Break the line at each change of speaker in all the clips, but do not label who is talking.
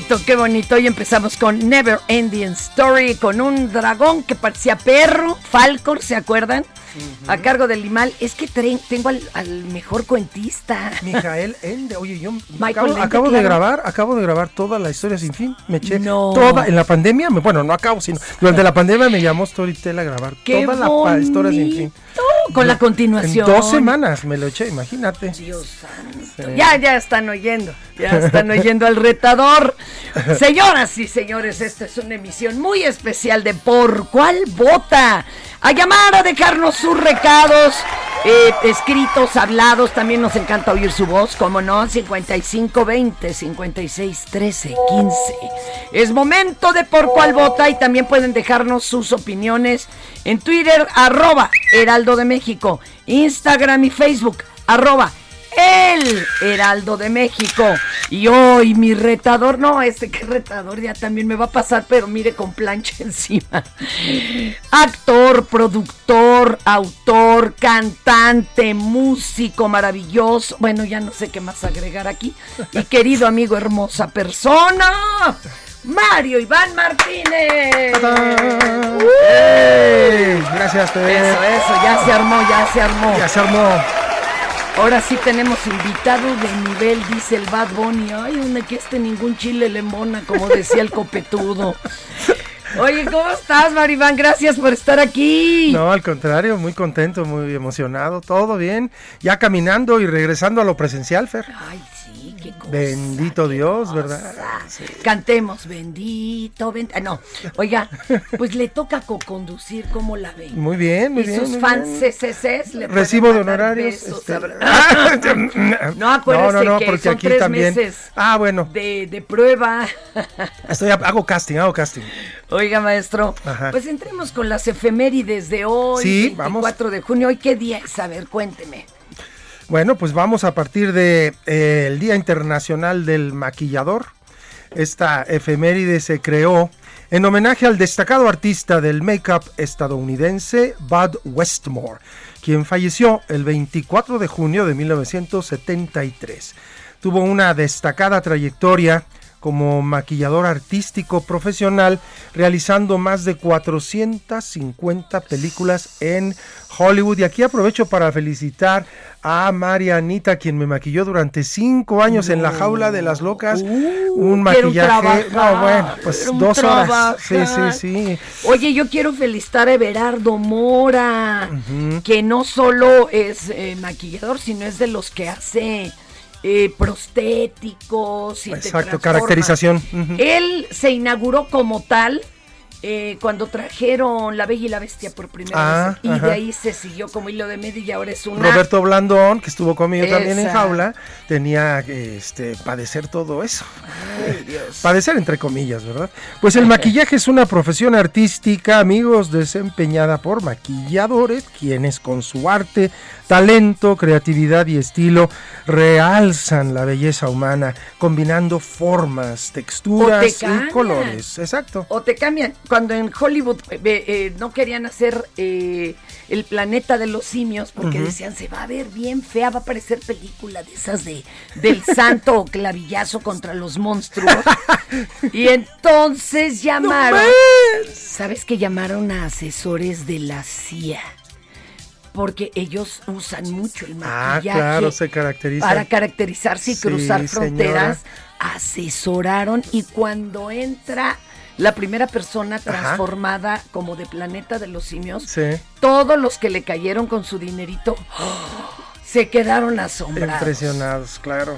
Bonito, qué bonito. Hoy empezamos con Never Ending Story, con un dragón que parecía perro, Falcor, ¿se acuerdan? A cargo del Limal. Es que tengo al, al mejor cuentista.
Mijael Ende, oye, yo
Michael
acabo,
Ende,
acabo de
claro.
grabar, acabo de grabar toda la historia sin fin. Me eché
No.
toda en la pandemia, me- bueno, no acabo, sino durante la pandemia me llamó Storytel a grabar
¡Qué
toda la historia sin fin.
Con la continuación.
En dos semanas me lo eché, imagínate.
Dios santo.
Sí.
Ya, ya están oyendo, ya están oyendo al retador. Señoras y señores, esta es una emisión muy especial de Por Cuál Vota. A llamar a dejarnos sus recados, eh, escritos, hablados. También nos encanta oír su voz, como no, 5520 56 13 15. Es momento de Por Cuál Vota y también pueden dejarnos sus opiniones en Twitter, arroba Heraldo de México, Instagram y Facebook, arroba el Heraldo de México. Y hoy mi retador, no, este que retador ya también me va a pasar, pero mire con plancha encima. Actor, productor, autor, cantante, músico maravilloso. Bueno, ya no sé qué más agregar aquí. Y querido amigo, hermosa persona. Mario Iván Martínez.
¡Ey! Gracias, Tere.
Eso, eso, ya se armó, ya se armó.
Ya se armó.
Ahora sí tenemos invitado de nivel, dice el Bad Bunny. Ay, donde que este ningún chile le embona, como decía el copetudo. Oye, ¿cómo estás, Maribán? Gracias por estar aquí.
No, al contrario, muy contento, muy emocionado, todo bien. Ya caminando y regresando a lo presencial, Fer.
Ay, sí, qué cosa.
Bendito Dios, ¿verdad? Sí.
Cantemos, bendito, bendito. No, oiga, pues le toca co-conducir, ¿cómo la ven?
Muy bien, muy
y
bien.
sus fans. CCCs le
Recibo de honorarios.
besos,
este-.
No, acuérdese
no, no, no,
que
porque
son
aquí
tres
también.
meses
Ah, bueno,
de, de prueba.
estoy hago casting, hago casting.
Oiga, maestro,
Ajá.
pues entremos con las efemérides de hoy,
Sí,
24 de junio. ¿Hoy qué día es? A ver, cuénteme.
Bueno, pues vamos a partir de eh, Día Internacional del Maquillador. Esta efeméride se creó en homenaje al destacado artista del make-up estadounidense Bud Westmore, quien falleció el 24 de junio de 1973. Tuvo una destacada trayectoria como maquillador artístico profesional, realizando más de 450 películas en Hollywood. Y aquí aprovecho para felicitar a Marianita, quien me maquilló durante cinco años en la jaula de las locas. un maquillaje. no, bueno, pues dos horas. Sí, sí, sí.
Oye, yo quiero felicitar a Everardo Mora, que no solo es eh, maquillador, sino es de los que hace eh, prostéticos y
Exacto, caracterización.
Él se inauguró como tal eh, cuando trajeron La Bella y la Bestia por primera
Ah,
vez. Y
ajá.
de ahí se siguió como hilo de medio y ahora es una...
Roberto Blandón, que estuvo conmigo también en jaula, tenía que este, padecer todo eso. Padecer entre comillas, ¿verdad? Pues el maquillaje es una profesión artística, amigos, desempeñada por maquilladores, quienes con su arte, talento, creatividad y estilo realzan la belleza humana, combinando formas, texturas y colores. Exacto.
O te cambian. Cuando en Hollywood eh, eh, no querían hacer eh, el planeta de los simios porque decían se va a ver bien fea, va a parecer película de esas de del santo o clavillazo contra los monstruos. y entonces llamaron. ¿Sabes que llamaron a asesores de la CIA? Porque ellos usan mucho el
Ah,
maquillaje
claro, se caracteriza.
para caracterizarse y
Sí,
cruzar fronteras.
señora.
Asesoraron y cuando entra la primera persona transformada como de planeta de los simios,
Sí.
todos los que le cayeron con su dinerito ¡oh! se quedaron asombrados.
Impresionados, claro.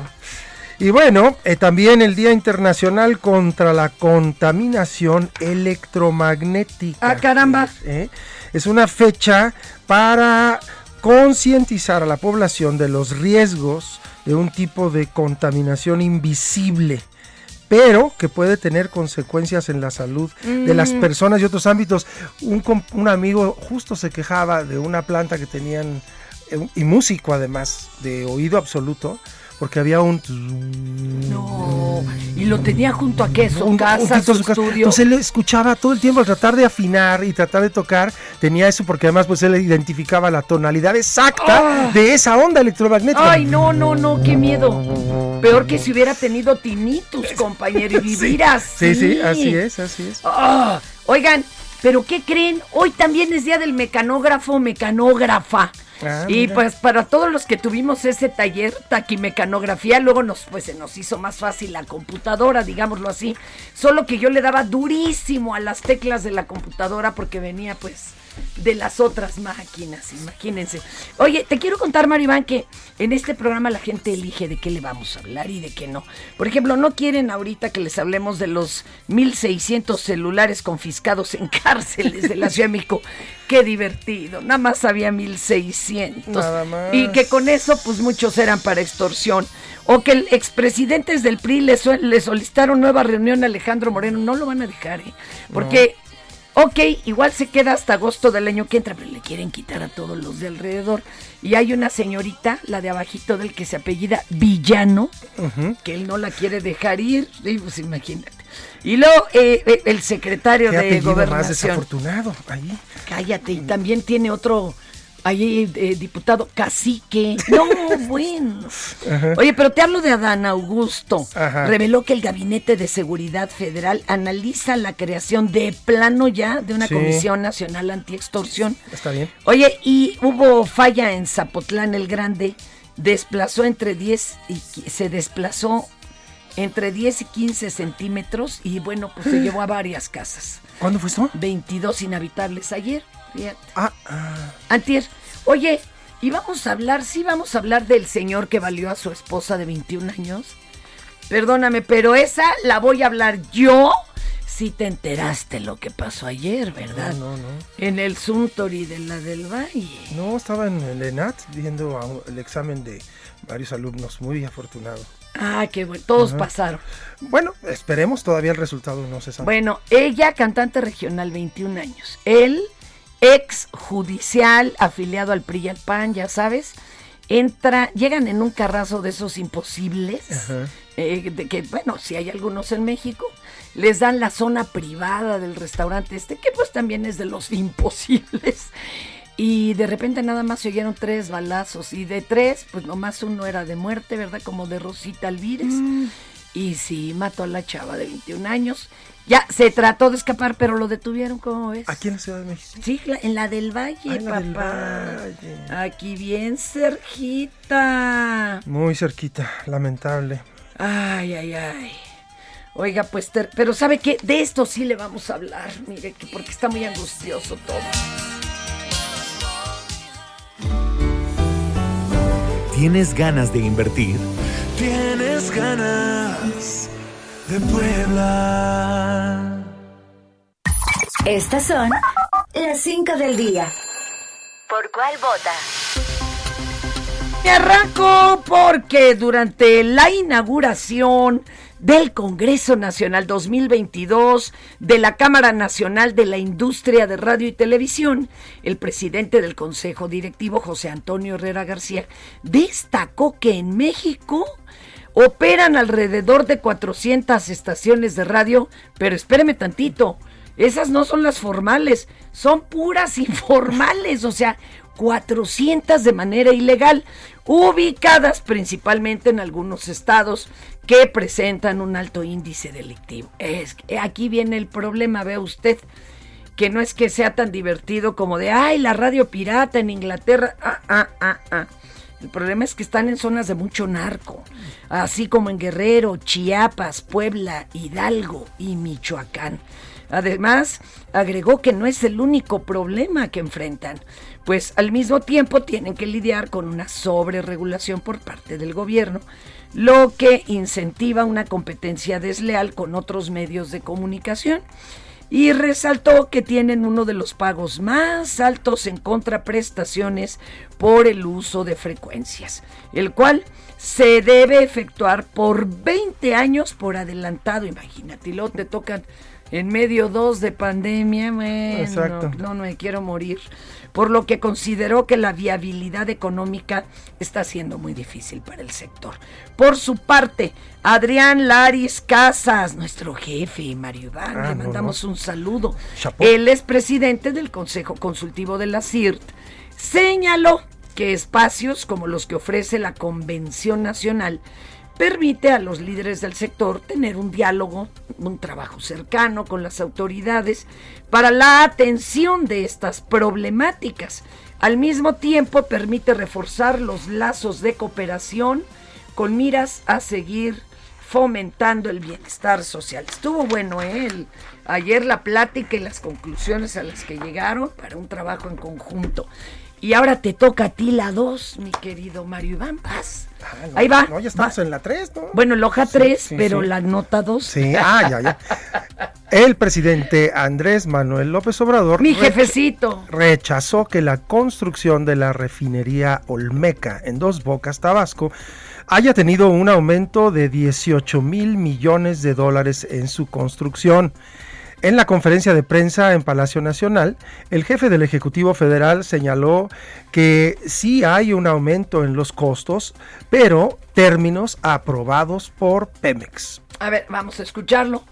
Y bueno, eh, también el Día Internacional contra la Contaminación Electromagnética.
Ah, caramba.
¿eh? Es una fecha para concientizar a la población de los riesgos de un tipo de contaminación invisible pero que puede tener consecuencias en la salud de las
Mm.
personas y otros ámbitos. Un, un amigo justo se quejaba de una planta que tenían, eh, y músico además, de oído absoluto, porque había un...
No, y lo tenía junto a qué, su
un-
casa,
a
su
su casa.
estudio.
Entonces él escuchaba todo el tiempo al tratar de afinar y tratar de tocar, tenía eso porque además pues él identificaba la tonalidad exacta
Ah.
de esa onda electromagnética.
Ay, no, no, no, qué miedo. Peor que si hubiera tenido tinnitus, compañero, y vivir así.
Sí, sí, así es, así es.
Ah, oigan, pero ¿qué creen? Hoy también es día del mecanógrafo, mecanógrafa.
Ah,
y
mira.
pues para todos los que tuvimos ese taller taquimecanografía, luego nos pues se nos hizo más fácil la computadora, digámoslo así. Solo que yo le daba durísimo a las teclas de la computadora porque venía pues de las otras máquinas, imagínense. Oye, te quiero contar, Maribán, que en este programa la gente elige de qué le vamos a hablar y de qué no. Por ejemplo, no quieren ahorita que les hablemos de los 1600 celulares confiscados en cárceles de la Ciudad de México. Qué divertido, nada más había 1600.
Nada más.
Y que con eso, pues muchos eran para extorsión. O que el expresidentes del PRI le, solicitaron nueva reunión a Alejandro Moreno. No lo van a dejar, ¿eh? Porque, ok, igual se queda hasta agosto del año que entra, pero le quieren quitar a todos los de alrededor. Y hay una señorita, la de abajito del que se apellida Villano, que él no la quiere dejar ir. Sí, pues imagínate. Y luego eh, eh, el secretario
Qué
de
apellido más
Gobernación.
desafortunado ahí.
Cállate, y también tiene otro ahí eh, diputado cacique. No, bueno.
Ajá.
Oye, pero te hablo de Adán Augusto.
Ajá.
Reveló que el Gabinete de Seguridad Federal analiza la creación de plano ya de una
Sí.
Comisión Nacional Antiextorsión.
Está bien.
Oye, y hubo falla en Zapotlán el Grande, desplazó entre 10 y se desplazó entre 10 y 15 centímetros y bueno, pues se llevó a varias casas.
¿Cuándo fue esto?
22 inhabitables ayer, fíjate.
Ah, ah,
Antier, oye, y vamos a hablar, sí vamos a hablar del señor que valió a su esposa de 21 años. Perdóname, pero esa la voy a hablar yo. Si te enteraste lo que pasó ayer, ¿verdad?
no, no.
En el Suntory de la del Valle.
No, estaba en el ENAT viendo un- el examen de varios alumnos. Muy afortunado.
Ah, qué bueno, todos
Ajá.
pasaron.
Bueno, esperemos, todavía el resultado no se sabe.
Bueno, ella, cantante regional, 21 años. Él, ex judicial, afiliado al PRI y al PAN, ya sabes. Entra, llegan en un carrazo de esos imposibles.
Ajá.
eh, de que, bueno, si hay algunos en México. les dan la zona privada del restaurante este, que pues también es de los imposibles. Y de repente nada más se oyeron tres balazos. Y de tres, pues nomás uno era de muerte, ¿verdad? Como de Rosita Alvírez.
Mm.
Y sí, mató a la chava de 21 años. Ya se trató de escapar, pero lo detuvieron, ¿cómo ves?
Aquí en la Ciudad de México.
Sí, la- en la del Valle,
en la
papá.
del Valle.
Aquí bien cerquita.
Muy cerquita, lamentable.
Ay, ay, ay. Oiga, pues, ter- pero ¿sabe qué? De esto sí le vamos a hablar, mire, que porque está muy angustioso todo.
¿Tienes ganas de invertir?
Tienes ganas de Puebla.
Estas son las 5 del día. ¿Por cuál vota?
Me arranco porque durante la inauguración del Congreso Nacional 2022 de la Cámara Nacional de la Industria de Radio y Televisión, el presidente del Consejo Directivo, José Antonio Herrera García, destacó que en México operan alrededor de 400 estaciones de radio, pero espéreme tantito, esas no son las formales, son puras informales, o sea, 400 de manera ilegal, ubicadas principalmente en algunos estados que presentan un alto índice delictivo. Es que aquí viene el problema, ve usted, que no es que sea tan divertido como de, ay, la radio pirata en Inglaterra, ah, ah, ah, ah. El problema es que están en zonas de mucho narco, así como en Guerrero, Chiapas, Puebla, Hidalgo y Michoacán. Además, agregó que no es el único problema que enfrentan, pues al mismo tiempo tienen que lidiar con una sobreregulación por parte del gobierno, lo que incentiva una competencia desleal con otros medios de comunicación y resaltó que tienen uno de los pagos más altos en contraprestaciones por el uso de frecuencias, el cual se debe efectuar por 20 años por adelantado, imagínate, y luego te tocan en medio dos de pandemia, bueno, no, no me quiero morir, por lo que consideró que la viabilidad económica está siendo muy difícil para el sector. Por su parte, Adrián Laris Casas, nuestro jefe, Mario Iván,
Ah,
le
no,
mandamos un saludo.
Chapó.
Él es presidente del Consejo Consultivo de la CIRT. Señaló que espacios como los que ofrece la Convención Nacional permite a los líderes del sector tener un diálogo, un trabajo cercano con las autoridades para la atención de estas problemáticas. Al mismo tiempo permite reforzar los lazos de cooperación con miras a seguir fomentando el bienestar social. Estuvo bueno ¿eh? Ayer la plática y las conclusiones a las que llegaron para un trabajo en conjunto. Y ahora te toca a ti la 2, mi querido Mario Iván Paz.
Ah, no,
Ahí va.
No, ya estamos en la 3, ¿no?
Bueno, el hoja
Sí,
3,
sí,
pero
sí.
la nota 2.
Sí, ah, ya, ya. El presidente Andrés Manuel López Obrador
Mi jefecito.
rechazó que la construcción de la refinería Olmeca en Dos Bocas, Tabasco, haya tenido un aumento de 18 mil millones de dólares en su construcción. En la conferencia de prensa en Palacio Nacional, el jefe del Ejecutivo Federal señaló que sí hay un aumento en los costos, pero términos aprobados por Pemex.
A ver, vamos a escucharlo.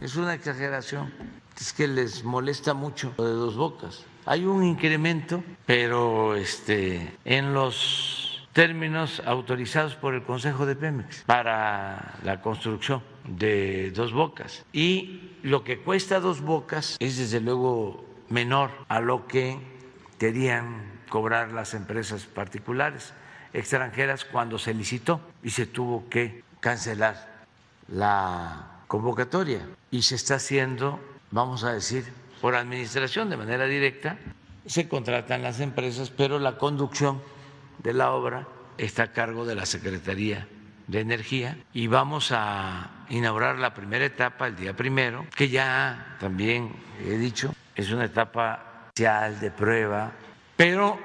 Es una exageración. Es que les molesta mucho lo de dos bocas. Hay un incremento, pero este, en los términos autorizados por el Consejo de Pemex para la construcción de dos bocas. Y lo que cuesta dos bocas es desde luego menor a lo que querían cobrar las empresas particulares extranjeras cuando se licitó y se tuvo que cancelar la convocatoria y se está haciendo, vamos a decir, por administración de manera directa. Se contratan las empresas, pero la conducción de la obra está a cargo de la Secretaría de Energía y vamos a inaugurar la primera etapa el día primero, que ya también he dicho, es una etapa inicial de prueba, pero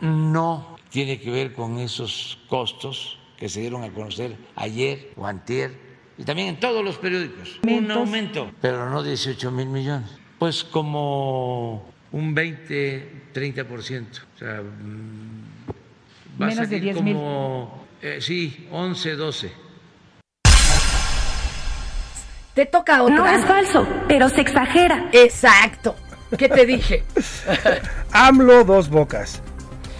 no tiene que ver con esos costos que se dieron a conocer ayer o antier y también en todos los periódicos. Un aumento, pero no 18 mil millones. Pues como un 20, 30%. O sea, mm, va
Menos
a
de
salir
10,000.
como, eh, sí, 11, 12.
Te toca otra.
No es falso, pero se exagera.
Exacto. ¿Qué te dije?
AMLO dos bocas.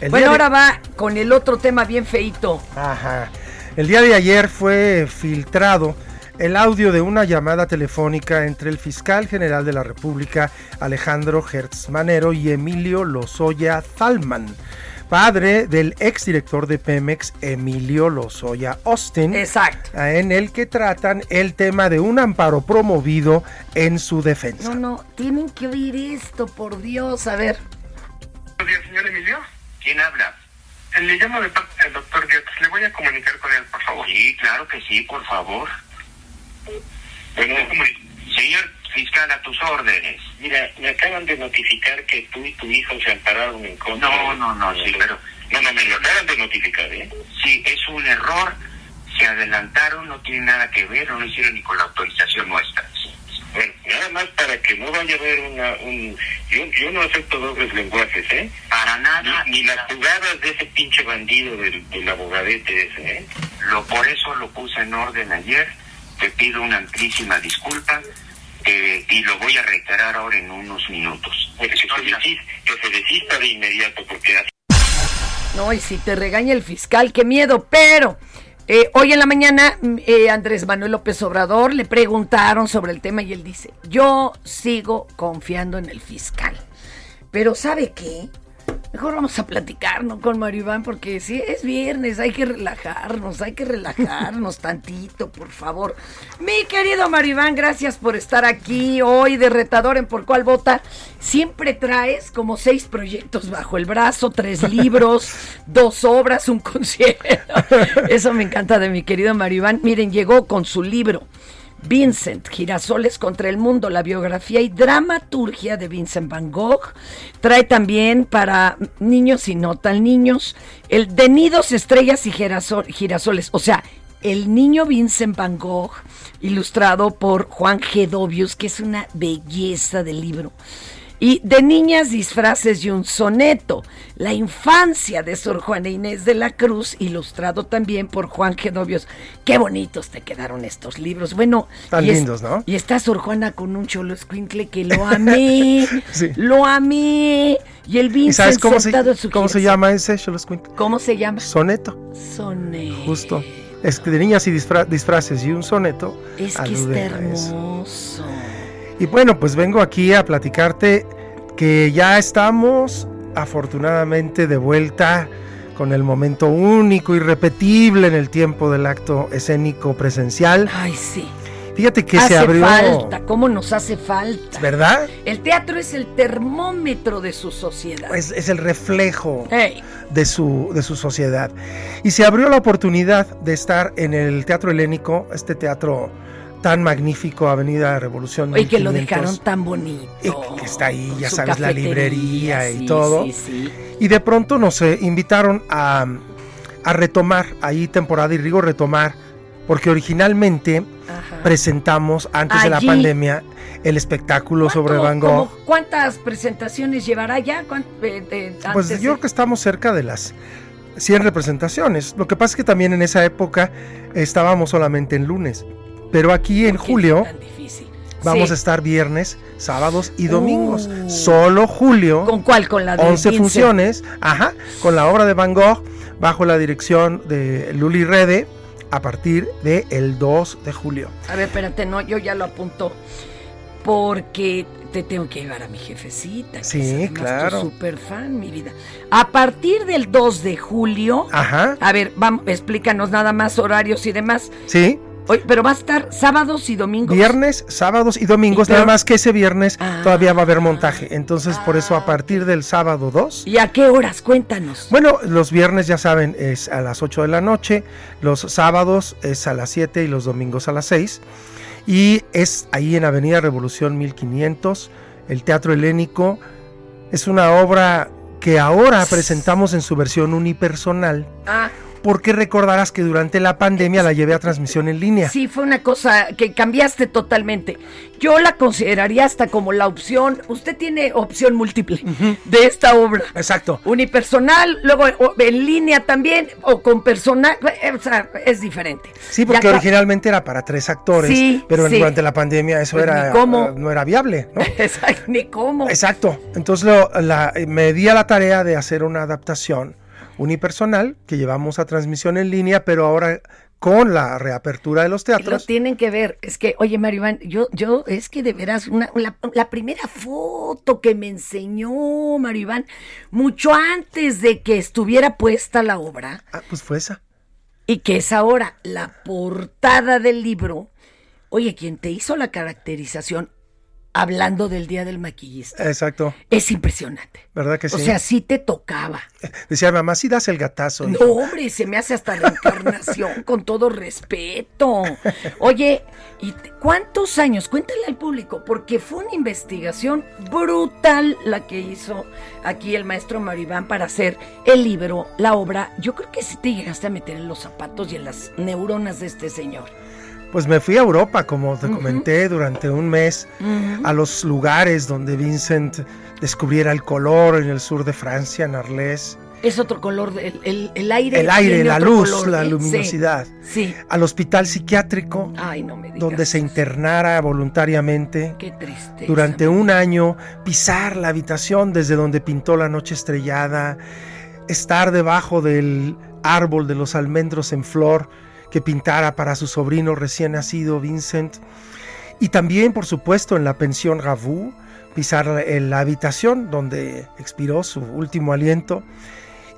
El
bueno,
de-
ahora va con el otro tema bien feito.
Ajá. El día de ayer fue filtrado el audio de una llamada telefónica entre el fiscal general de la República, Alejandro Hertz Manero, y Emilio Lozoya Thalman, padre del exdirector de Pemex, Emilio Lozoya Austin.
Exacto.
En el que tratan el tema de un amparo promovido en su defensa.
No, no, tienen que oír esto, por Dios. A ver.
Buenos días, señor Emilio. ¿Quién habla? Le llamo de parte del doctor Goetz. ¿Le voy a comunicar con él, por favor? Sí, claro que sí, por favor. Bueno, señor fiscal, a tus órdenes. Mira, me acaban de notificar que tú y tu hijo se ampararon en contra. No, no, no, sí, pero... No, no, me lo acaban de notificar, ¿eh? Sí, es un error. Se adelantaron, no tiene nada que ver, no lo hicieron ni con la autorización nuestra. Bueno, nada más para que no vaya a haber una, un... Yo, yo no acepto dobles lenguajes, ¿eh? Para nada. Ni, ni las jugadas de ese pinche bandido del, del abogadete ese, ¿eh? Lo, por eso lo puse en orden ayer. Te pido una amplísima disculpa eh, y lo voy a reiterar ahora en unos minutos. Que se, desista, que se desista de inmediato porque así
No, y si te regaña el fiscal, qué miedo, pero eh, hoy en la mañana mm, eh, Andrés Manuel López Obrador le preguntaron sobre el tema y él dice, yo sigo confiando en el fiscal. Pero ¿sabe qué? Mejor vamos a platicar, ¿no? Con Mario Iván, porque si es viernes, hay que relajarnos, hay que relajarnos tantito, por favor. Mi querido Mario Iván, gracias por estar aquí hoy de retador en Por Cuál Vota. Siempre traes como seis proyectos bajo el brazo, tres libros, dos obras, un concierto. Eso me encanta de mi querido Mario Iván. Miren, llegó con su libro. Vincent, Girasoles contra el Mundo, la biografía y dramaturgia de Vincent Van Gogh. Trae también para niños y no tan niños el de Nidos, Estrellas y Girasol- Girasoles. O sea, el niño Vincent Van Gogh, ilustrado por Juan G. Dobius, que es una belleza de libro. Y de niñas, disfraces y un soneto. La infancia de Sor Juana Inés de la Cruz, ilustrado también por Juan Gedovios. Qué bonitos te quedaron estos libros. Bueno,
Tan
y es-
lindos, ¿no?
Y está Sor Juana con un cholo escuincle que lo amé.
Sí.
Lo amé. Y el
¿Y
Vincent
sabes cómo se,
sentado en su
cómo se llama ese? Yo los cuento.
¿Cómo se llama?
Soneto,
Soneto.
justo. Es que de niñas y disfra- disfraces y un soneto.
Es que está
a eso. Y bueno, pues vengo aquí a platicarte que ya estamos afortunadamente de vuelta con el momento único, irrepetible en el tiempo del acto escénico presencial.
Ay, sí.
Fíjate que
hace
se abrió,
falta, ¿cómo nos hace falta?
¿verdad?
El teatro es el termómetro de su sociedad.
Es, es el reflejo de su, de su sociedad. Y se abrió la oportunidad de estar en el Teatro Helénico, este teatro tan magnífico, Avenida Revolución.
Oye, que lo
1500.
dejaron tan bonito.
Y que está ahí, ya sabes, la librería y todo.
sí, sí.
Y de pronto nos eh, invitaron a, a retomar, ahí temporada y Rigo retomar, porque originalmente presentamos antes de la pandemia el espectáculo sobre Van Gogh.
¿Cómo ¿Cuántas presentaciones llevará ya? ¿Cuán- eh,
Pues yo
de-
creo que estamos cerca de las 100 representaciones. Lo que pasa es que también en esa época estábamos solamente en lunes. Pero aquí en julio vamos
Sí.
a estar viernes, sábados y domingos.
Uh.
Solo julio.
¿Con cuál? Con la de
11
Vincent.
funciones, ajá, con la obra de Van Gogh bajo la dirección de Luli Rede a partir del el 2 de julio.
A ver, espérate, no, yo ya lo apunto. Porque te tengo que llevar a mi jefecita.
Sí, claro.
super fan, mi vida. A partir del 2 de julio.
Ajá.
A ver, vamos, explícanos nada más horarios y demás.
Sí,
Oye, pero va a estar sábados y domingos.
viernes, sábados y domingos,
Y
nada más que ese viernes
Ah.
todavía va a haber montaje. Entonces, por eso a partir del sábado 2
¿Y a qué horas? Cuéntanos.
Bueno, los viernes ya saben es a las 8 de la noche, los sábados es a las 7 y los domingos a las 6. Y es ahí en Avenida Revolución 1500, el Teatro Helénico. Es una obra que ahora presentamos en su versión unipersonal.
Ah,
porque recordarás que durante la pandemia la llevé a transmisión en línea.
Sí, fue una cosa que cambiaste totalmente. Yo la consideraría hasta como la opción, usted tiene opción múltiple de esta obra.
Exacto.
Unipersonal, luego en línea también, o con personal, eh, o sea, es diferente.
Sí, porque
Ya
originalmente era para tres actores,
Sí,
pero
sí.
durante la pandemia eso
Pues
era
ni cómo.
eh, no era viable, ¿no?
Exacto, ni cómo.
Exacto. Entonces lo- la- me di a la tarea de hacer una adaptación unipersonal que llevamos a transmisión en línea, pero ahora con la reapertura de los
Lo
teatros.
tienen que ver. Es que, oye, Mario Iván, yo, yo, es que de veras, una, la, la primera foto que me enseñó Mario Iván, mucho antes de que estuviera puesta la obra,
Ah, pues fue esa.
y que es ahora la portada del libro, oye, quien te hizo la caracterización hablando del Día del Maquillista,
Exacto.
es impresionante.
¿Verdad que sí?
O sea, sí te tocaba.
Decía mamá, sí das el gatazo.
No,
hijo".
hombre, se me hace hasta reencarnación, con todo respeto. Oye, ¿y cuántos años? Cuéntale al público, porque fue una investigación brutal la que hizo aquí el maestro Maribán para hacer el libro, la obra. Yo creo que sí te llegaste a meter en los zapatos y en las neuronas de este señor.
Pues me fui a Europa, como te comenté, durante un mes, a los lugares donde Vincent descubriera el color en el sur de Francia, en Arles.
Es otro color, el, el- el aire.
El aire, la luz,
color,
la
¿eh? Sí,
luminosidad.
Sí.
Al hospital psiquiátrico,
Ay, no me digas.
donde se internara voluntariamente.
Qué triste.
Durante un año, pisar la habitación desde donde pintó la noche estrellada, estar debajo del árbol de los almendros en flor que pintara para su sobrino recién nacido Vincent. Y también, por supuesto, en la pensión Ravou, pisar en la habitación donde expiró su último aliento.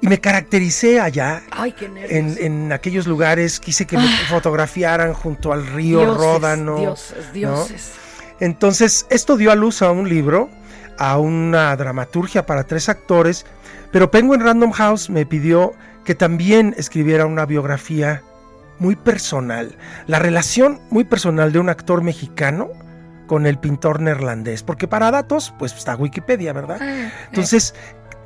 Y me caractericé allá
Ay, qué
en, en aquellos lugares, quise que me fotografiaran junto al río
Dioses,
Ródano.
Dioses,
¿no?
dioses.
Entonces, esto dio a luz a un libro, a una dramaturgia para tres actores, pero Penguin Random House me pidió que también escribiera una biografía muy personal, la relación muy personal de un actor mexicano con el pintor neerlandés, porque para datos, pues está Wikipedia, ¿verdad?
Ah,
Entonces,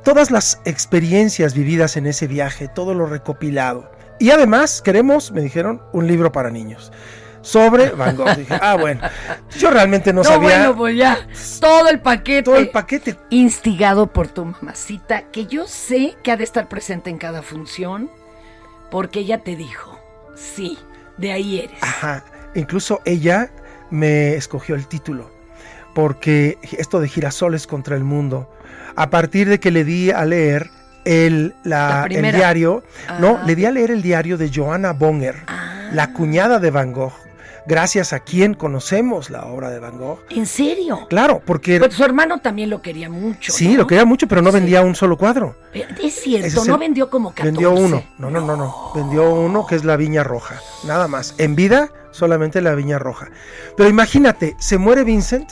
todas las experiencias vividas en ese viaje, todo lo recopilado. Y además queremos, me dijeron, un libro para niños sobre Van Gogh. Dije, ah, bueno, yo realmente no,
No,
sabía
bueno, pues ya. Todo el paquete.
todo el paquete.
Instigado por tu mamacita, que yo sé que ha de estar presente en cada función, porque ella te dijo, sí, de ahí eres.
Ajá, incluso ella me escogió el título, porque esto de girasoles contra el mundo, a partir de que le di a leer el, la-
La
el diario, no,
Ah.
le di a leer el diario de Joanna Bonger, la cuñada de Van Gogh, gracias a quien conocemos la obra de Van Gogh.
¿En serio?
Claro, porque
Pues su hermano también lo quería mucho.
sí,
¿no?
lo quería mucho, pero no vendía un solo cuadro.
Es cierto,
es
no vendió como 14.
Vendió uno, no, no, no, no, vendió uno que es la Viña Roja, nada más. En vida, solamente la Viña Roja. Pero imagínate, se muere Vincent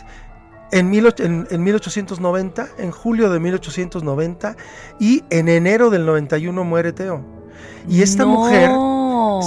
en, mil och- en- en 1890, en julio de 1890, y en enero del 91 muere Teo. Y esta
No.
mujer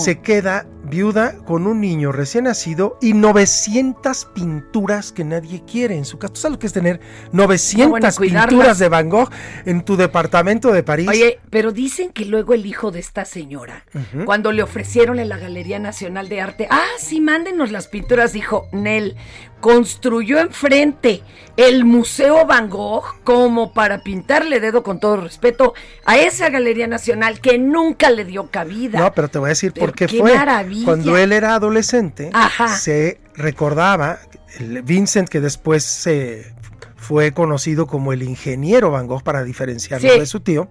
se queda viuda con un niño recién nacido y 900 pinturas que nadie quiere en su casa. ¿Tú sabes lo que es tener 900
bueno, cuidarlas.
pinturas de Van Gogh en tu departamento de París?
Oye, pero dicen que luego el hijo de esta señora, cuando le ofrecieron en la Galería Nacional de Arte, ah, sí, mándenos las pinturas, dijo Nel, construyó enfrente el Museo Van Gogh como para pintarle dedo con todo respeto a esa Galería Nacional que nunca le dio cabida.
No, pero te voy a decir por qué,
qué
fue.
maravilla.
Cuando él era adolescente,
Ajá.
se recordaba, el Vincent, que después se fue conocido como el ingeniero Van Gogh para diferenciarlo
Sí.
de su tío,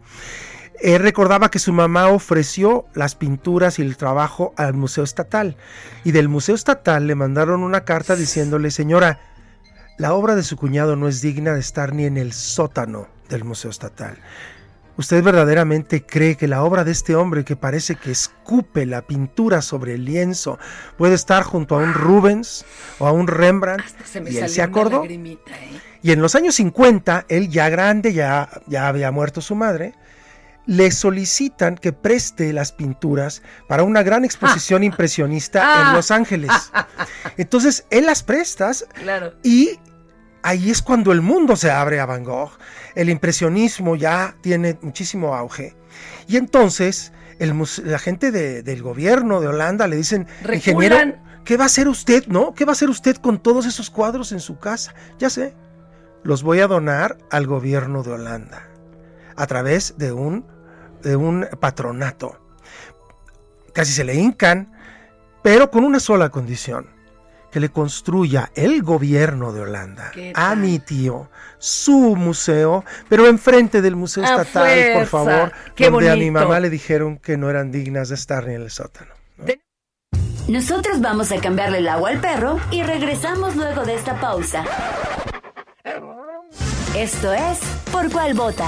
él recordaba que su mamá ofreció las pinturas y el trabajo al Museo Estatal. Y del Museo Estatal le mandaron una carta diciéndole, señora, la obra de su cuñado no es digna de estar ni en el sótano del Museo Estatal. ¿Usted verdaderamente cree que la obra de este hombre que parece que escupe la pintura sobre el lienzo puede estar junto a un Rubens o a un Rembrandt?
Se me
y él se acordó.
¿eh?
Y en los años 50, él ya grande, ya, ya había muerto su madre, le solicitan que preste las pinturas para una gran exposición impresionista
Ah.
en Los Ángeles. Entonces, él las prestas
Claro.
y ahí es cuando el mundo se abre a Van Gogh. El impresionismo ya tiene muchísimo auge. Y entonces el la gente de- del gobierno de Holanda le dicen,
Reculan.
ingeniero, ¿qué va a hacer usted, no? ¿Qué va a hacer usted con todos esos cuadros en su casa? Ya sé, los voy a donar al gobierno de Holanda a través de un, de un patronato. Casi se le hincan, pero con una sola condición, que le construya el gobierno de Holanda
¿Qué
a mi tío su museo, pero enfrente del museo
A
estatal, por favor,
Qué
donde a mi mamá le dijeron que no eran dignas de estar ni en el sótano.
Nosotros vamos a cambiarle el agua al perro y regresamos luego de esta pausa. Esto es Por cuál vota.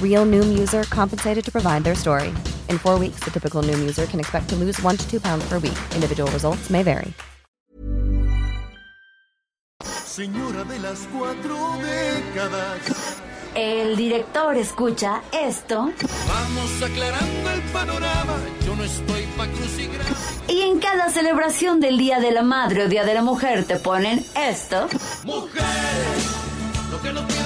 Real Noom user compensated to provide their story. In four weeks, the typical Noom user can expect to lose one to two pounds per week. Individual results may vary.
Señora de las cuatro décadas.
el director escucha esto
Vamos aclarando el panorama. Yo no estoy pa' crucigrama.
y en cada celebración del Día de la Madre o Día de la Mujer te ponen esto.
Mujeres, lo que no pidan podemos.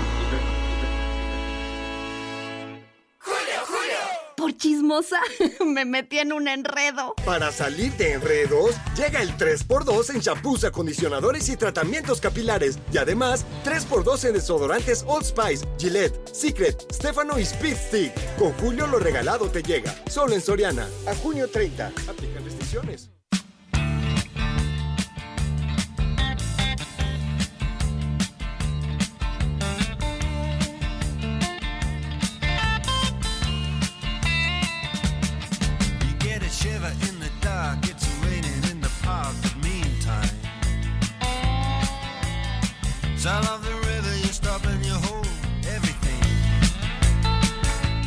Por chismosa, me metí en un enredo.
Para salir de enredos, llega el 3x2 en shampoos, acondicionadores y tratamientos capilares. Y además, 3x2 en desodorantes Old Spice, Gillette, Secret, Stefano y Speed Stick. Con Julio lo regalado te llega. Solo en Soriana. A junio 30. Aplican restricciones.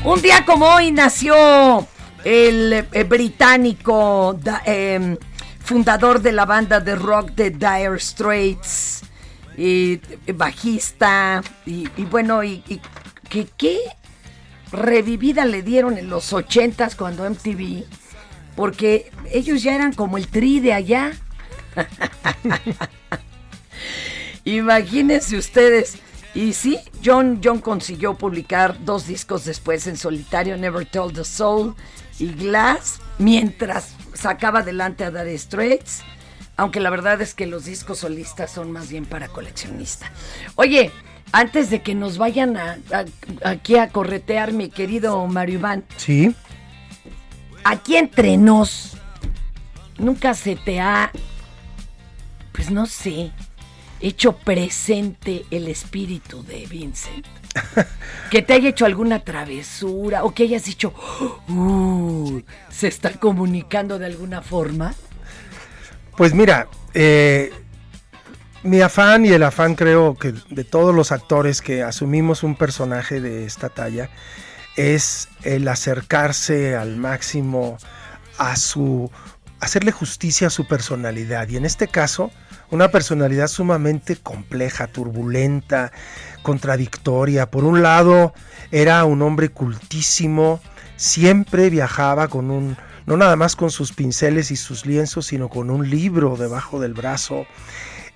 Un día como hoy nació el eh, británico em, fundador de la banda de rock de Dire Straits, y, eh, bajista, y, bueno, y, que qué revivida le dieron en los ochentas cuando MTV, porque ellos ya eran como el tri de allá. Imagínense ustedes. Y sí, John, John consiguió publicar dos discos después en solitario, Never Told the Soul y Glass, mientras sacaba adelante a Dire Straits. Aunque la verdad es que los discos solistas son más bien para coleccionista. Oye, antes de que nos vayan a, a- aquí a corretear, mi querido Mario Iván,
Sí,
aquí entre nos, nunca se te ha, pues no sé, hecho presente el espíritu de Vincent. que te haya hecho alguna travesura o que hayas dicho, uh, se está comunicando de alguna forma.
Pues mira, eh, mi afán y el afán creo que de todos los actores que asumimos un personaje de esta talla es el acercarse al máximo a su hacerle justicia a su personalidad y en este caso una personalidad sumamente compleja, turbulenta, contradictoria. Por un lado era un hombre cultísimo, siempre viajaba con un no nada más con sus pinceles y sus lienzos, sino con un libro debajo del brazo.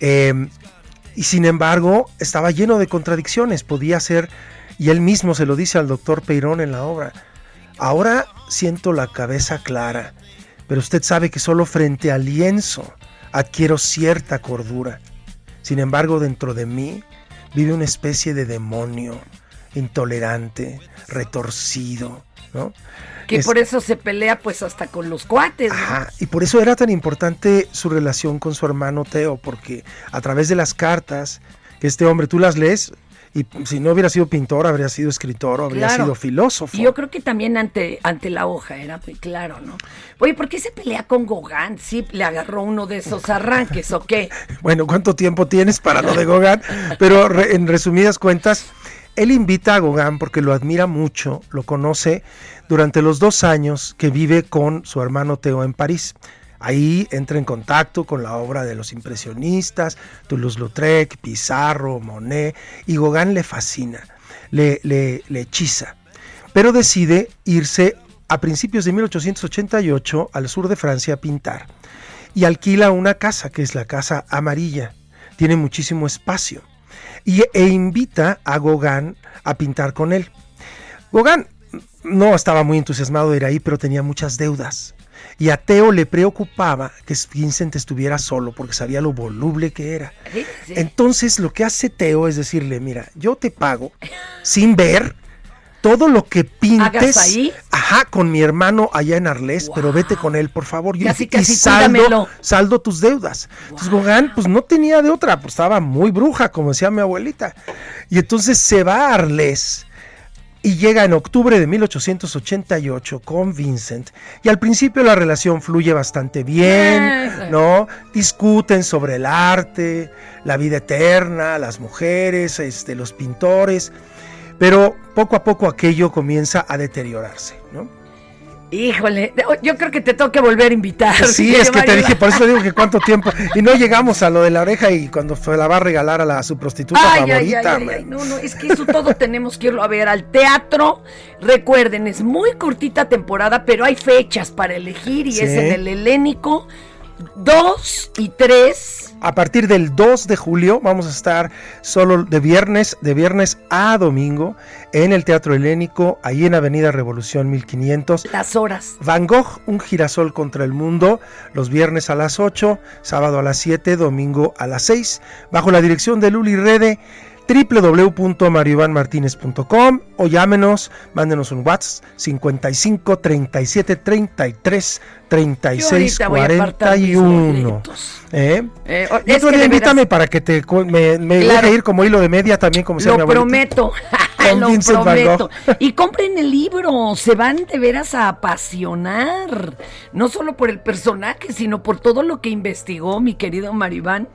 Eh, y sin embargo, estaba lleno de contradicciones. Podía ser, y él mismo se lo dice al doctor Peirón en la obra, ahora siento la cabeza clara, pero usted sabe que solo frente al lienzo adquiero cierta cordura. Sin embargo, dentro de mí vive una especie de demonio intolerante, retorcido, ¿no?
Que
Es-
por eso se pelea pues hasta con los cuates. ¿no?
Ajá, y por eso era tan importante su relación con su hermano Teo, porque a través de las cartas que este hombre, tú las lees, Y si no hubiera sido pintor, habría sido escritor o habría
Claro.
sido filósofo.
Y yo creo que también ante, ante la hoja era muy claro, ¿no? Oye, ¿por qué se pelea con Gogán? Sí, le agarró uno de esos arranques, ¿o qué?
Bueno, ¿cuánto tiempo tienes para lo de Gauguin? Pero re- en resumidas cuentas, él invita a Gauguin porque lo admira mucho, lo conoce durante los dos años que vive con su hermano Teo en París. Ahí entra en contacto con la obra de los impresionistas, Toulouse-Lautrec, Pizarro, Monet, y Gauguin le fascina, le, le, le hechiza. Pero decide irse a principios de 1888 al sur de Francia a pintar y alquila una casa que es la casa amarilla. Tiene muchísimo espacio y, e invita a Gauguin a pintar con él. Gauguin no estaba muy entusiasmado de ir ahí, pero tenía muchas deudas. Y a Teo le preocupaba que Vincent estuviera solo porque sabía lo voluble que era. Entonces lo que hace Teo es decirle, mira, yo te pago sin ver todo lo que pintes
¿Hagas ahí?
ajá, con mi hermano allá en Arles, pero vete con él, por favor. Y,
Casi,
y
casi,
saldo,
cuídamelo.
saldo tus deudas. Entonces Gauguin pues no tenía de otra, pues estaba muy bruja, como decía mi abuelita. Y entonces se va a Arles y llega en octubre de 1888 con Vincent y al principio la relación fluye bastante bien,
Ah,
¿no? Discuten sobre el arte, la vida eterna, las mujeres, este, los pintores, pero poco a poco aquello comienza a deteriorarse, ¿no?
Híjole, yo creo que te tengo que volver a invitar.
Sí, es que te dije, por eso digo que cuánto tiempo. Y no llegamos a lo de la oreja y cuando se la va a regalar a la su prostituta
Ay, ay,
favorita.
ay, ay, no, no, es que eso todo tenemos que irlo a ver al teatro. Recuerden, es muy cortita temporada, pero hay fechas para elegir y
Sí.
es en el Helénico 2 y 3.
A partir del 2 de julio vamos a estar solo de viernes, de viernes a domingo en el Teatro Helénico, ahí en Avenida Revolución 1500.
Las horas.
Van Gogh, un girasol contra el mundo, los viernes a las 8, sábado a las 7, domingo a las 6, bajo la dirección de Luli Rede www.marioivanmartinez.com o llámenos, mándenos un WhatsApp 55 37 33 36
ahorita voy a apartar mis
41. ¿Eh?
Eh,
Y otro día invítame para que te me, me
Claro.
deje ir como hilo de media también como sea mi
Lo prometo, lo
Vincent
prometo. Y compren el libro, se van de veras a apasionar, no solo por el personaje, sino por todo lo que investigó mi querido Maribán.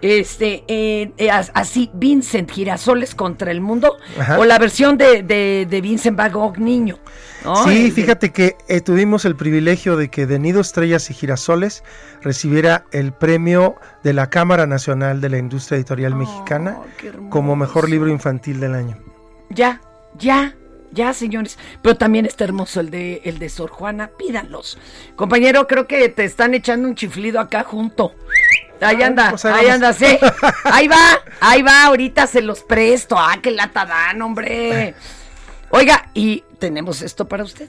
Este, eh, eh, as- así, Vincent Girasoles contra el mundo,
Ajá.
o la versión de, de, de Vincent Van Gogh niño. ¿no?
Sí,
El-
fíjate que eh, tuvimos el privilegio de que de Nido Estrellas y Girasoles recibiera el premio de la Cámara Nacional de la Industria Editorial Mexicana como mejor libro infantil del año.
Ya, ya, ya, señores. Pero también está hermoso el de, el de Sor Juana. Pídanlos. Compañero, creo que te están echando un chiflido acá junto. Ahí anda,
pues ahí
anda, sí. Ahí va, ahí va, ahorita se los presto. Ah, qué lata dan, hombre. Oiga, y tenemos esto para usted.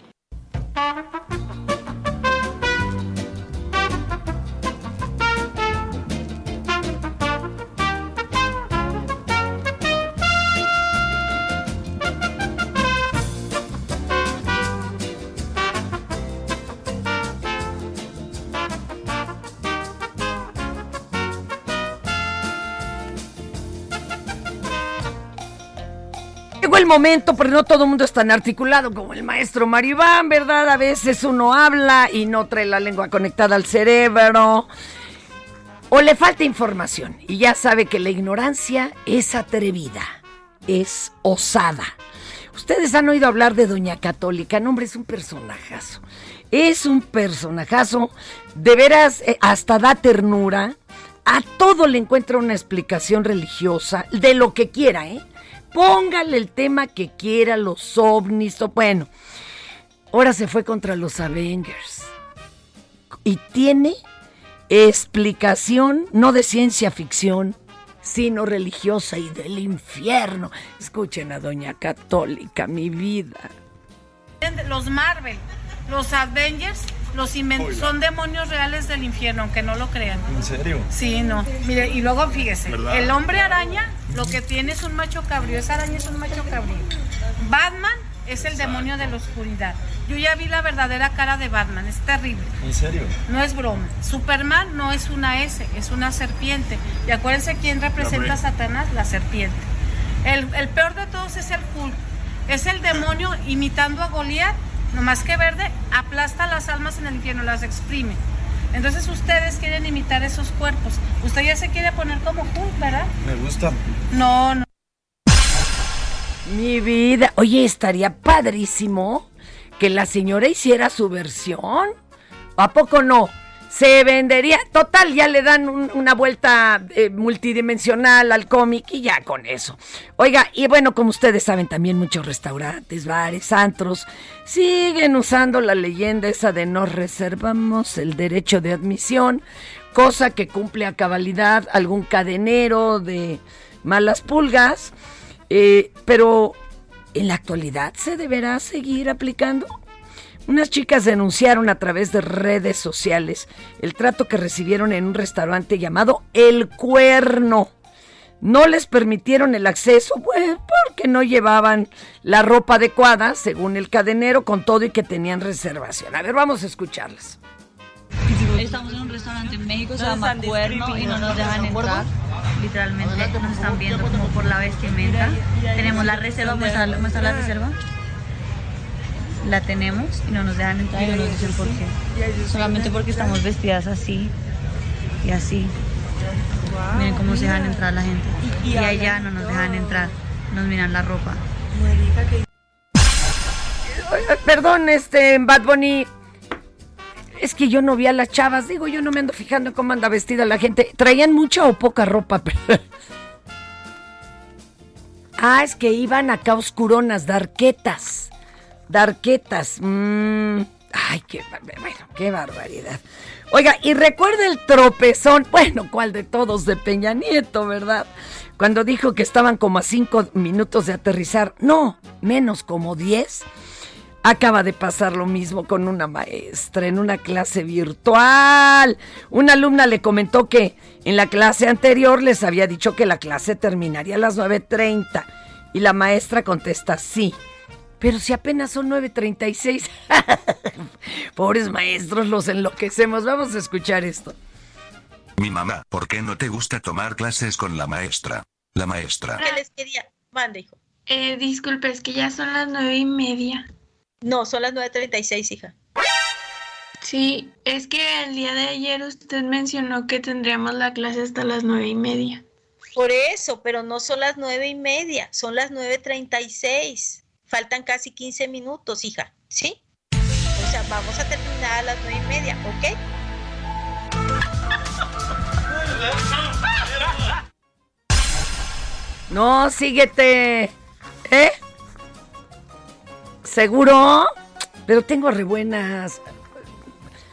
Momento, pero no todo el mundo es tan articulado como el maestro Maribán, ¿verdad? A veces uno habla y no trae la lengua conectada al cerebro. O le falta información y ya sabe que la ignorancia es atrevida, es osada. Ustedes han oído hablar de Doña Católica, no hombre, es un personajazo. Es un personajazo, de veras, eh, hasta da ternura. A todo le encuentra una explicación religiosa, de lo que quiera, ¿eh? Póngale el tema que quiera, los ovnis, o bueno. Ahora se fue contra los Avengers. Y tiene explicación, no de ciencia ficción, sino religiosa y del infierno. Escuchen a Doña Católica, mi vida.
Los Marvel, los Avengers, los son demonios reales del infierno, aunque no lo crean.
¿En serio?
Sí, no. Mire, y luego fíjese,
¿Verdad?
el hombre araña lo que tiene es un macho cabrío. Esa araña es un macho cabrío. Batman es el demonio de la oscuridad. Yo ya vi la verdadera cara de Batman, es terrible.
¿En serio?
No es broma. Superman no es una S, es una serpiente. Y acuérdense quién representa a Satanás, la serpiente. El, el peor de todos es el Hulk. Es el demonio imitando a Goliat, nomás que verde, aplasta las almas en el infierno, las exprime. Entonces ustedes quieren imitar esos cuerpos. Usted ya se quiere poner como Hulk, ¿verdad?
Me gusta.
No, no.
Mi vida. Oye, estaría padrísimo que la señora hiciera su versión. ¿A poco no? Se vendería. Total, ya le dan un- una vuelta eh, multidimensional al cómic y ya con eso. Oiga, y bueno, como ustedes saben, también muchos restaurantes, bares, antros siguen usando la leyenda esa de nos reservamos el derecho de admisión, cosa que cumple a cabalidad algún cadenero de malas pulgas. Eh, pero en la actualidad se deberá seguir aplicando. Unas chicas denunciaron a través de redes sociales el trato que recibieron en un restaurante llamado El Cuerno. No les permitieron el acceso pues, porque no llevaban la ropa adecuada, según el cadenero, con todo y que tenían reservación. A ver, vamos a escucharlas.
Estamos en un restaurante en México, se llama Cuerno y no nos dejan entrar. Literalmente nos están viendo como por la vestimenta. Tenemos la reserva, muestra, muestra la reserva. La tenemos y no nos dejan entrar y no nos dicen por qué. Solamente porque estamos vestidas así y así. Miren cómo se dejan entrar la gente. Y allá no nos dejan entrar, nos miran la ropa.
Perdón, este, Bad Bunny. Es que yo no vi a las chavas. Digo, yo no me ando fijando en cómo anda vestida la gente. ¿Traían mucha o poca ropa? ah, es que iban acá oscuronas, darquetas. Darquetas. mm, Ay, qué, bueno, qué barbaridad. Oiga, y recuerda el tropezón. Bueno, ¿cuál de todos? De Peña Nieto, ¿verdad? Cuando dijo que estaban como a cinco minutos de aterrizar. No, menos como diez. Acaba de pasar lo mismo con una maestra en una clase virtual. Una alumna le comentó que en la clase anterior les había dicho que la clase terminaría a las 9.30 y la maestra contesta sí. Pero si apenas son 9.36. Pobres maestros, los enloquecemos. Vamos a escuchar esto.
Mi mamá, ¿por qué no te gusta tomar clases con la maestra? La maestra.
¿Qué les quería? Mande, hijo.
Eh, disculpe, es que ya son las nueve y media.
No, son las 9.36, hija.
Sí, es que el día de ayer usted mencionó que tendríamos la clase hasta las nueve y media.
Por eso, pero no son las nueve y media, son las 9.36. Faltan casi 15 minutos, hija. ¿Sí? O sea, vamos a terminar a las nueve y media, ¿ok?
No, síguete. ¿Eh? ¿Seguro? Pero tengo re buenas.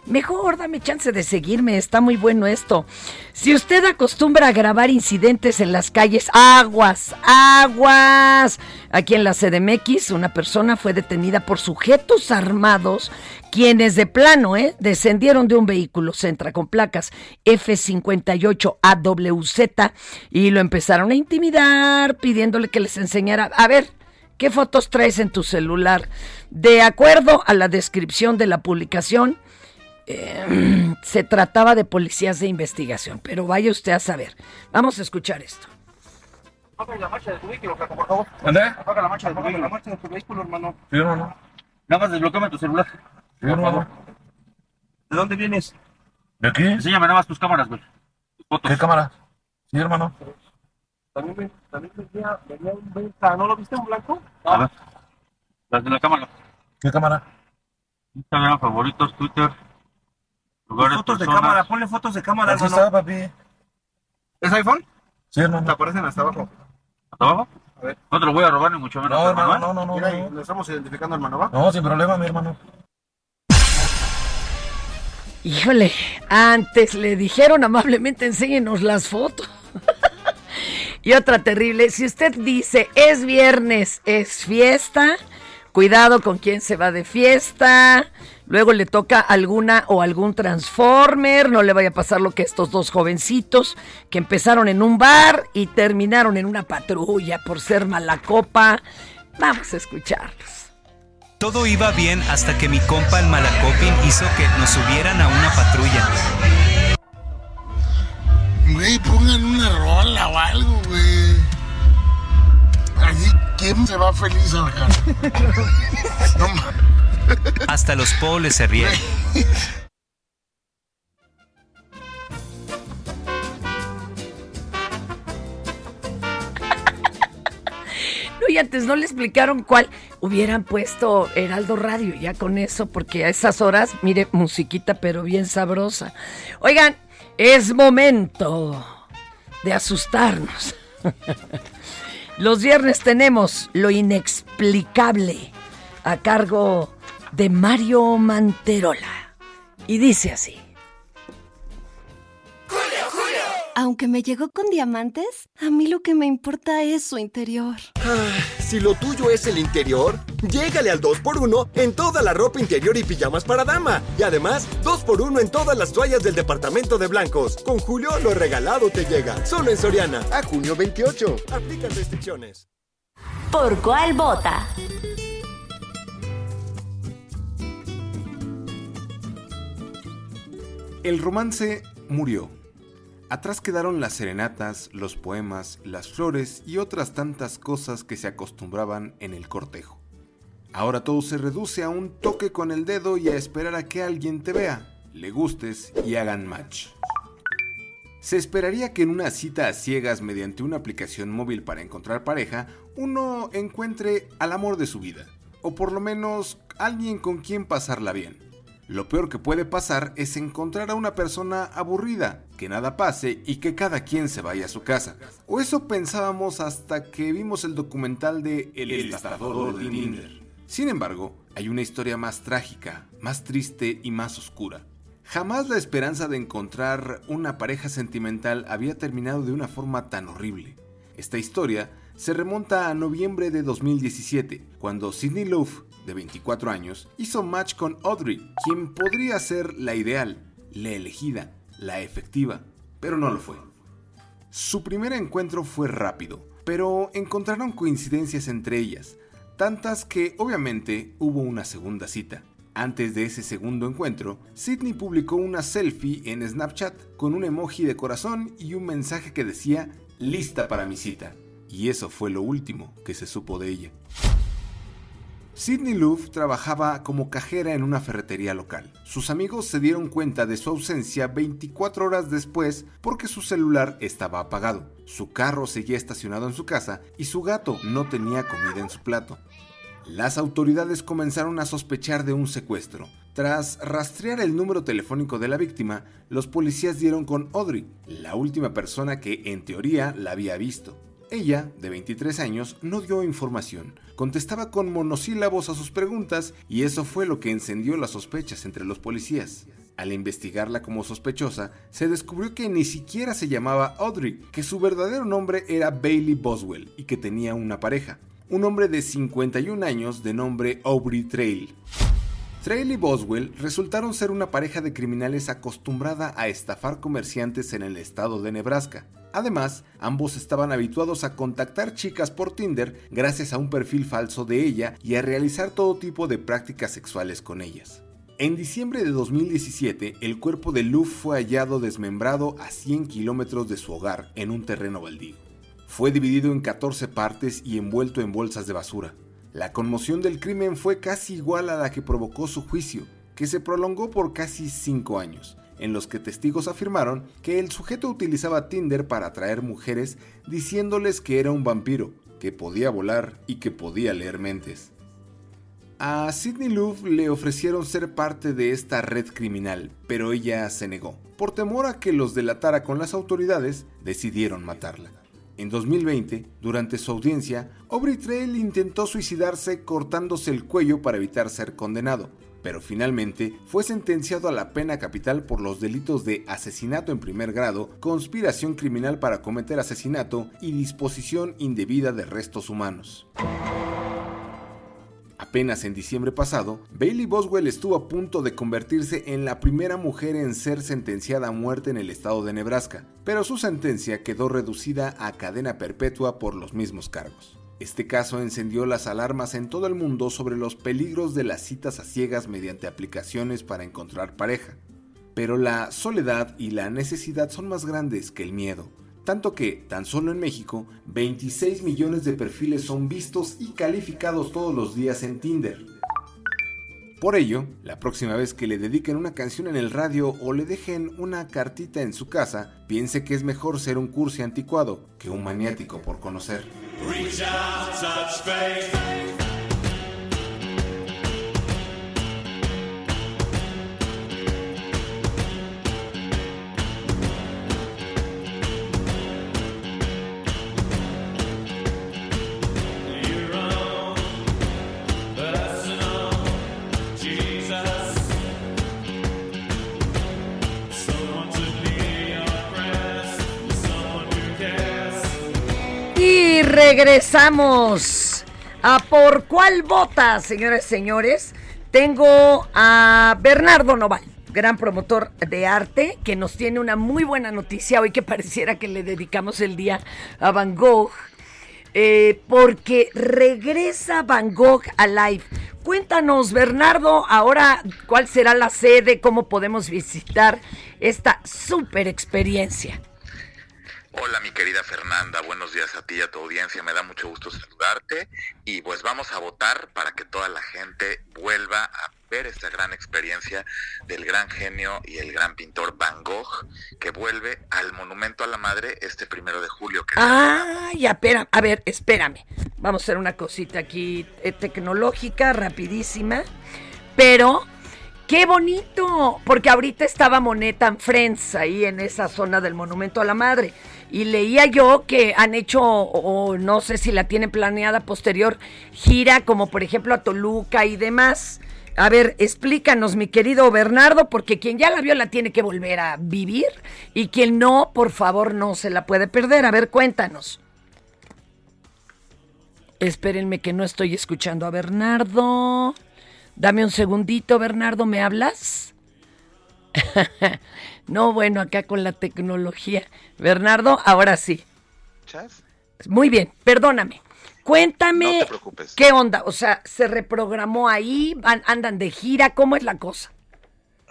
Mejor dame chance de seguirme, está muy bueno esto. Si usted acostumbra a grabar incidentes en las calles, aguas, aguas. Aquí en la CDMX, una persona fue detenida por sujetos armados, quienes de plano, ¿eh? Descendieron de un vehículo Centra con placas F58AWZ y lo empezaron a intimidar, pidiéndole que les enseñara. A ver, ¿qué fotos traes en tu celular? De acuerdo a la descripción de la publicación, eh, se trataba de policías de investigación, pero vaya usted a saber. Vamos a escuchar esto.
Apaga la marcha de tu vehículo, Flaco, por favor.
¿Dónde?
Apaga la marcha de tu vehículo. la marcha de tu vehículo, hermano.
Sí, hermano.
Nada más desbloqueame tu celular.
Sí, hermano.
¿De dónde vienes?
¿De qué?
Enséñame nada más tus cámaras, güey. Tus fotos.
¿Qué cámara? Sí, hermano.
También, ven- también venía, venía un venta. ¿No lo viste en blanco? A ver. Las de la cámara.
¿Qué cámara?
Instagram, favoritos, Twitter. Lugares,
Fotos de cámara,
ponle fotos de cámara,
Así
hermano.
está, papi.
¿Es iPhone?
Sí, hermano.
Te aparecen hasta abajo. ¿Hasta abajo? A ver. No te lo voy a robar ni mucho menos.
No, hermano, no, no, no,
Mira,
no.
ahí, lo estamos identificando, hermano, ¿va?
No, sin problema, mi hermano.
Híjole, antes le dijeron amablemente enséñenos las fotos. Y otra terrible, si usted dice es viernes, es fiesta, cuidado con quién se va de fiesta, luego le toca alguna o algún transformer, no le vaya a pasar lo que estos dos jovencitos que empezaron en un bar y terminaron en una patrulla por ser mala copa. Vamos a escucharlos.
Todo iba bien hasta que mi compa el Malacopin hizo que nos subieran a una patrulla.
Güey, pongan una rola o algo, güey. Así, ¿quién se va feliz a la casa? No ma-
Hasta los poles se rieron.
No, y antes no le explicaron cuál. Hubieran puesto Heraldo Radio ya con eso, porque a esas horas, mire, musiquita, pero bien sabrosa. Oigan, es momento de asustarnos. Los viernes tenemos lo inexplicable a cargo de Mario Manterola. Y dice así.
Aunque me llegó con diamantes, a mí lo que me importa es su interior.
Si lo tuyo es el interior, llégale al 2x1 en toda la ropa interior y pijamas para dama. Y además, 2x1 en todas las toallas del departamento de blancos. Con Julio, lo regalado te llega. Solo en Soriana. A junio 28. Aplican restricciones.
¿Por cuál vota?
El romance murió. Atrás quedaron las serenatas, los poemas, las flores y otras tantas cosas que se acostumbraban en el cortejo. Ahora todo se reduce a un toque con el dedo y a esperar a que alguien te vea, le gustes y hagan match. Se esperaría que en una cita a ciegas mediante una aplicación móvil para encontrar pareja, uno encuentre al amor de su vida, o por lo menos alguien con quien pasarla bien. Lo peor que puede pasar es encontrar a una persona aburrida, que nada pase y que cada quien se vaya a su casa. O eso pensábamos hasta que vimos el documental de El, estafador de Tinder. Sin embargo, hay una historia más trágica, más triste y más oscura. Jamás la esperanza de encontrar una pareja sentimental había terminado de una forma tan horrible. Esta historia se remonta a noviembre de 2017, cuando Sidney Love, de 24 años, hizo match con Audrey, quien podría ser la ideal, la elegida, la efectiva, pero no lo fue. Su primer encuentro fue rápido, pero encontraron coincidencias entre ellas, tantas que obviamente hubo una segunda cita. Antes de ese segundo encuentro, Sidney publicó una selfie en Snapchat con un emoji de corazón y un mensaje que decía lista para mi cita. Y eso fue lo último que se supo de ella. Sidney Love trabajaba como cajera en una ferretería local. Sus amigos se dieron cuenta de su ausencia 24 horas después porque su celular estaba apagado, su carro seguía estacionado en su casa y su gato no tenía comida en su plato. Las autoridades comenzaron a sospechar de un secuestro. Tras rastrear el número telefónico de la víctima, los policías dieron con Audrey, la última persona que en teoría la había visto. Ella, de 23 años, no dio información, contestaba con monosílabos a sus preguntas y eso fue lo que encendió las sospechas entre los policías. Al investigarla como sospechosa, se descubrió que ni siquiera se llamaba Audrey, que su verdadero nombre era Bailey Boswell y que tenía una pareja, un hombre de 51 años de nombre Aubrey Trail. Trail y Boswell resultaron ser una pareja de criminales acostumbrada a estafar comerciantes en el estado de Nebraska. Además, ambos estaban habituados a contactar chicas por Tinder gracias a un perfil falso de ella y a realizar todo tipo de prácticas sexuales con ellas. En diciembre de 2017, el cuerpo de Luf fue hallado desmembrado a 100 kilómetros de su hogar en un terreno baldío. Fue dividido en 14 partes y envuelto en bolsas de basura. La conmoción del crimen fue casi igual a la que provocó su juicio, que se prolongó por casi 5 años, en los que testigos afirmaron que el sujeto utilizaba Tinder para atraer mujeres diciéndoles que era un vampiro, que podía volar y que podía leer mentes. A Sidney Love le ofrecieron ser parte de esta red criminal, pero ella se negó. Por temor a que los delatara con las autoridades, decidieron matarla. En 2020, durante su audiencia, Aubrey Trail intentó suicidarse cortándose el cuello para evitar ser condenado, pero finalmente fue sentenciado a la pena capital por los delitos de asesinato en primer grado, conspiración criminal para cometer asesinato y disposición indebida de restos humanos. Apenas en diciembre pasado, Bailey Boswell estuvo a punto de convertirse en la primera mujer en ser sentenciada a muerte en el estado de Nebraska, pero su sentencia quedó reducida a cadena perpetua por los mismos cargos. Este caso encendió las alarmas en todo el mundo sobre los peligros de las citas a ciegas mediante aplicaciones para encontrar pareja. Pero la soledad y la necesidad son más grandes que el miedo, tanto que, tan solo en México, 26 millones de perfiles son vistos y calificados todos los días en Tinder. Por ello, la próxima vez que le dediquen una canción en el radio o le dejen una cartita en su casa, piense que es mejor ser un cursi anticuado que un maniático por conocer.
Regresamos a por cuál vota, señores y señores. Tengo a Bernardo Noval, gran promotor de arte, que nos tiene una muy buena noticia hoy que pareciera que le dedicamos el día a Van Gogh. eh, porque regresa Van Gogh Alive. Cuéntanos, Bernardo, ahora cuál será la sede, cómo podemos visitar esta super experiencia.
Hola mi querida Fernanda, buenos días a ti y a tu audiencia, me da mucho gusto saludarte y pues vamos a votar para que toda la gente vuelva a ver esta gran experiencia del gran genio y el gran pintor Van Gogh que vuelve al Monumento a la Madre este primero de julio.
Ah, ya, espera, a ver, espérame. Vamos a hacer una cosita aquí eh, tecnológica, rapidísima. Pero, qué bonito, porque ahorita estaba Moneta en Friends, ahí en esa zona del Monumento a la Madre. Y leía yo que han hecho, o no sé si la tienen planeada posterior, gira como por ejemplo a Toluca y demás. A ver, explícanos, mi querido Bernardo, porque quien ya la vio la tiene que volver a vivir y quien no, por favor, no se la puede perder. A ver, cuéntanos. Espérenme que no estoy escuchando a Bernardo. Dame un segundito, Bernardo, ¿me hablas? no, bueno, acá con la tecnología. Bernardo, ahora sí.
¿Escuchas?
Muy bien, perdóname. Cuéntame
No te preocupes.
qué onda, o sea, se reprogramó ahí, Van- andan de gira, ¿cómo es la cosa?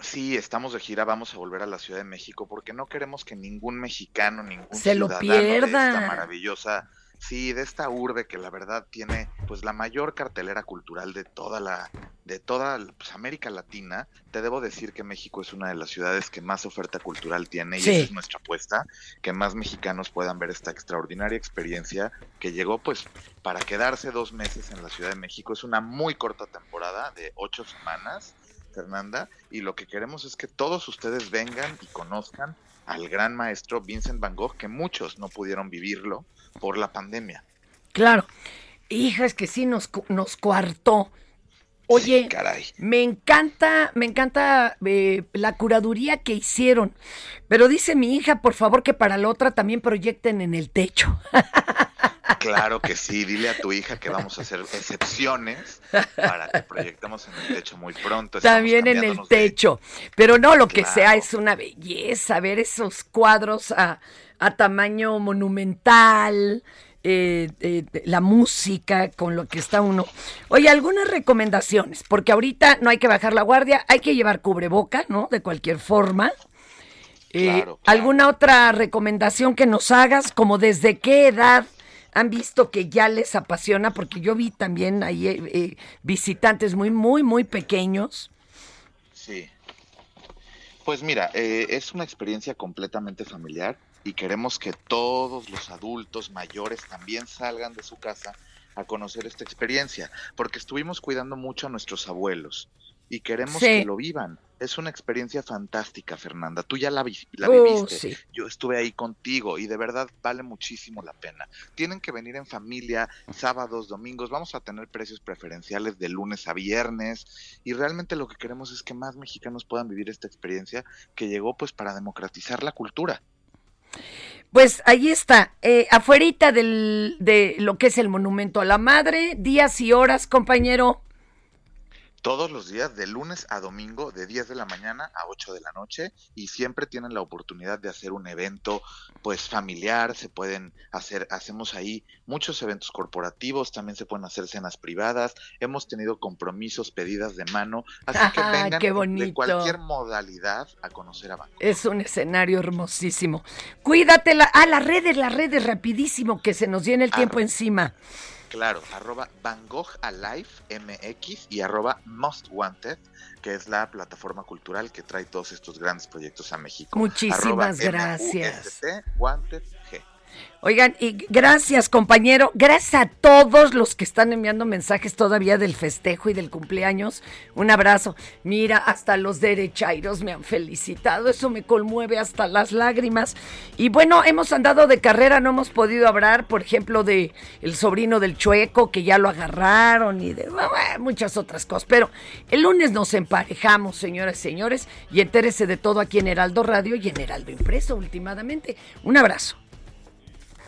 Sí, estamos de gira, vamos a volver a la Ciudad de México porque no queremos que ningún mexicano, ningún
Se lo
ciudadano de
pierda.
esta maravillosa, sí, de esta urbe que la verdad tiene pues la mayor cartelera cultural de toda la de toda pues, América Latina. Te debo decir que México es una de las ciudades que más oferta cultural tiene y
Sí.
esa es nuestra apuesta, que más mexicanos puedan ver esta extraordinaria experiencia que llegó pues para quedarse dos meses en la Ciudad de México. Es una muy corta temporada de ocho semanas Fernanda, y lo que queremos es que todos ustedes vengan y conozcan al gran maestro Vincent Van Gogh, que muchos no pudieron vivirlo por la pandemia.
Claro. Hija, es que sí nos, nos coartó. Oye,
caray.
me encanta, me encanta eh, la curaduría que hicieron. Pero dice mi hija, por favor, que para la otra también proyecten en el techo.
Claro que sí, dile a tu hija que vamos a hacer excepciones para que proyectemos en el techo muy pronto. Estamos
También en el
de-
techo. Pero no, lo que sea es una belleza ver esos cuadros a, a tamaño monumental, eh, eh, la música con lo que está uno. Oye, algunas recomendaciones, porque ahorita no hay que bajar la guardia, hay que llevar cubreboca, ¿no? De cualquier forma. Eh,
Claro,
¿Alguna otra recomendación que nos hagas? Como desde qué edad han visto que ya les apasiona, porque yo vi también ahí eh, eh, visitantes muy, muy, muy pequeños.
Sí. Pues mira, eh, es una experiencia completamente familiar y queremos que todos los adultos mayores también salgan de su casa a conocer esta experiencia, porque estuvimos cuidando mucho a nuestros abuelos. y queremos
Sí.
que lo vivan. Es una experiencia fantástica, Fernanda. Tú ya la, vi- la
Uh,
viviste.
sí.
Yo estuve ahí contigo y de verdad vale muchísimo la pena. Tienen que venir en familia, sábados, domingos. Vamos a tener precios preferenciales de lunes a viernes y realmente lo que queremos es que más mexicanos puedan vivir esta experiencia que llegó pues para democratizar la cultura.
Pues ahí está, eh, afuerita del, de lo que es el Monumento a la Madre, días y horas, compañero.
Todos los días, de lunes a domingo, de 10 de la mañana a 8 de la noche, y siempre tienen la oportunidad de hacer un evento, pues familiar, se pueden hacer, hacemos ahí muchos eventos corporativos, también se pueden hacer cenas privadas, hemos tenido compromisos, pedidas de mano, así que vengan
qué
de cualquier modalidad a conocer a Banco.
Es un escenario hermosísimo. Cuídate, la, ah, las redes, las redes, rapidísimo, que se nos viene el tiempo encima.
Claro, arroba Van Gogh Alive MX y arroba Most Wanted, que es la plataforma cultural que trae todos estos grandes proyectos a México.
Muchísimas
Arroba
gracias.
MUST Wanted G.
Oigan, y gracias, compañero. Gracias a todos los que están enviando mensajes todavía del festejo y del cumpleaños. Un abrazo. Mira, hasta los derechairos me han felicitado. Eso me conmueve hasta las lágrimas. Y bueno, hemos andado de carrera, no hemos podido hablar, por ejemplo, de el sobrino del chueco, que ya lo agarraron, y de muchas otras cosas. Pero el lunes nos emparejamos, señoras y señores, y entérese de todo aquí en Heraldo Radio y en Heraldo Impreso, últimamente. Un abrazo.